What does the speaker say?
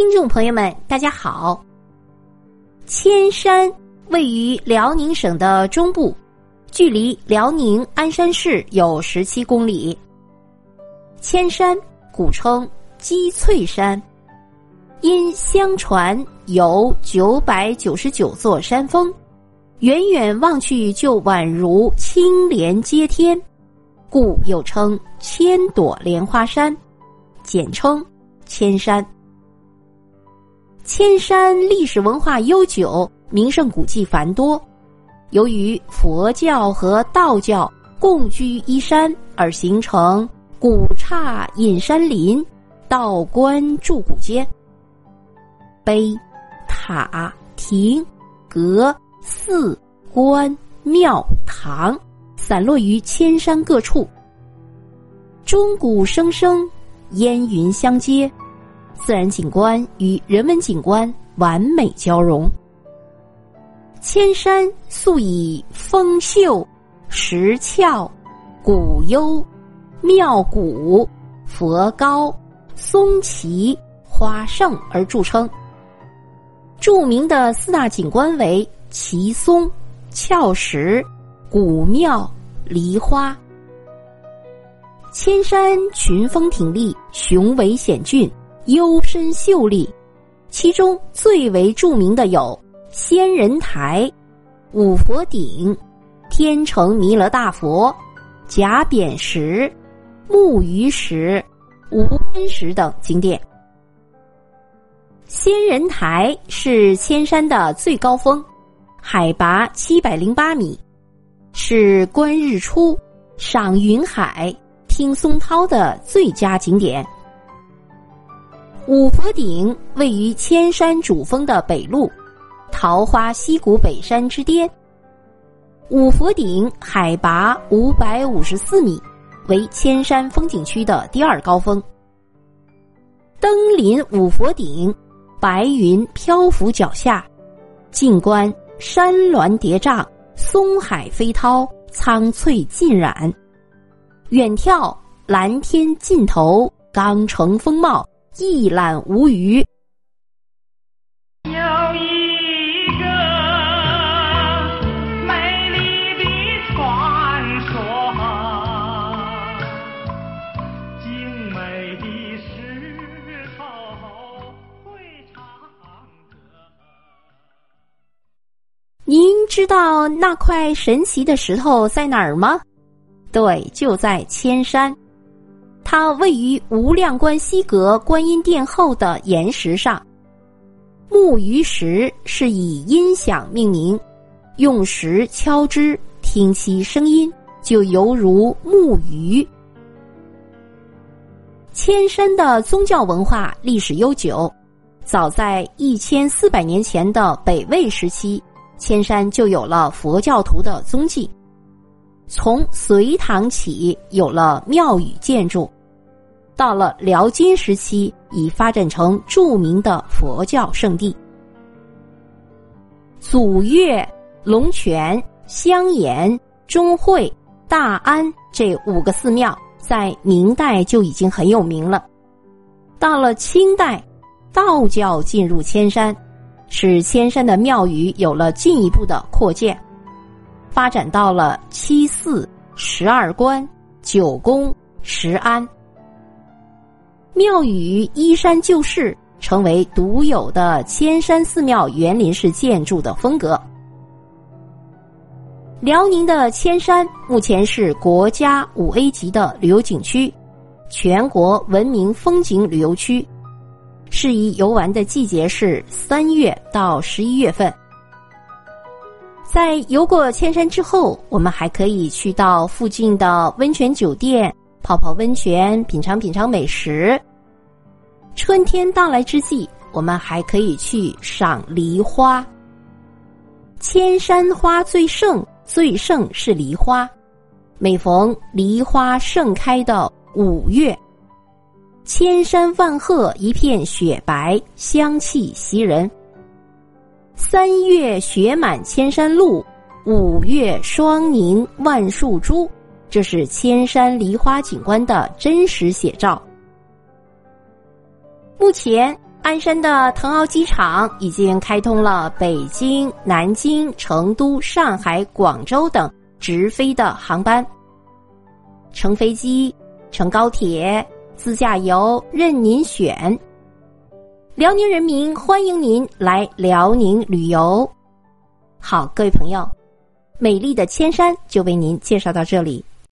听众朋友们，大家好。千山位于辽宁省的中部，距离辽宁鞍山市有十七公里。千山古称鸡翠山，因相传有九百九十九座山峰，远远望去就宛如青莲接天，故又称千朵莲花山，简称千山。千山历史文化悠久，名胜古迹繁多。由于佛教和道教共居一山，而形成古刹隐山林、道观筑古间。碑、塔、亭、阁、寺、观、庙、堂，散落于千山各处。钟鼓声声，烟云相接。自然景观与人文景观完美交融。千山素以峰秀、石峭、古幽、庙古、佛高、松奇、花盛而著称。著名的四大景观为奇松、峭石、古庙、梨花。千山群峰挺立，雄伟险峻。幽深秀丽，其中最为著名的有仙人台、五佛顶、天成弥勒大佛、甲扁石、木鱼石、无边石等景点。仙人台是千山的最高峰，海拔七百零八米，是观日出、赏云海、听松涛的最佳景点。五佛顶位于千山主峰的北麓，桃花溪谷北山之巅。五佛顶海拔五百五十四米，为千山风景区的第二高峰。登临五佛顶，白云漂浮脚下，近观山峦叠嶂，松海飞涛，苍翠尽染；远眺蓝天尽头，冈城风貌。一览无余。有一个美丽的传说，精美的石头会唱歌。您知道那块神奇的石头在哪儿吗？对，就在千山。它位于无量观西阁观音殿后的岩石上，木鱼石是以音响命名，用石敲之，听其声音就犹如木鱼。千山的宗教文化历史悠久，早在一千四百年前的北魏时期，千山就有了佛教徒的踪迹。从隋唐起，有了庙宇建筑，到了辽金时期，已发展成著名的佛教圣地。祖岳、龙泉、香岩、中会、大安这五个寺庙，在明代就已经很有名了。到了清代，道教进入千山，使千山的庙宇有了进一步的扩建。发展到了七寺、十二观、九宫、十庵，庙宇依山就势，成为独有的千山寺庙园林式建筑的风格。辽宁的千山目前是国家五 A 级的旅游景区，全国文明风景旅游区，适宜游玩的季节是三月到十一月份。在游过千山之后，我们还可以去到附近的温泉酒店泡泡温泉，品尝品尝美食。春天到来之际，我们还可以去赏梨花。千山花最盛，最盛是梨花。每逢梨花盛开的五月，千山万壑一片雪白，香气袭人。三月雪满千山路，五月霜凝万树株，这是千山梨花景观的真实写照。目前，鞍山的腾鳌机场已经开通了北京、南京、成都、上海、广州等直飞的航班。乘飞机、乘高铁、自驾游任您选。辽宁人民欢迎您来辽宁旅游。好，各位朋友，美丽的千山就为您介绍到这里。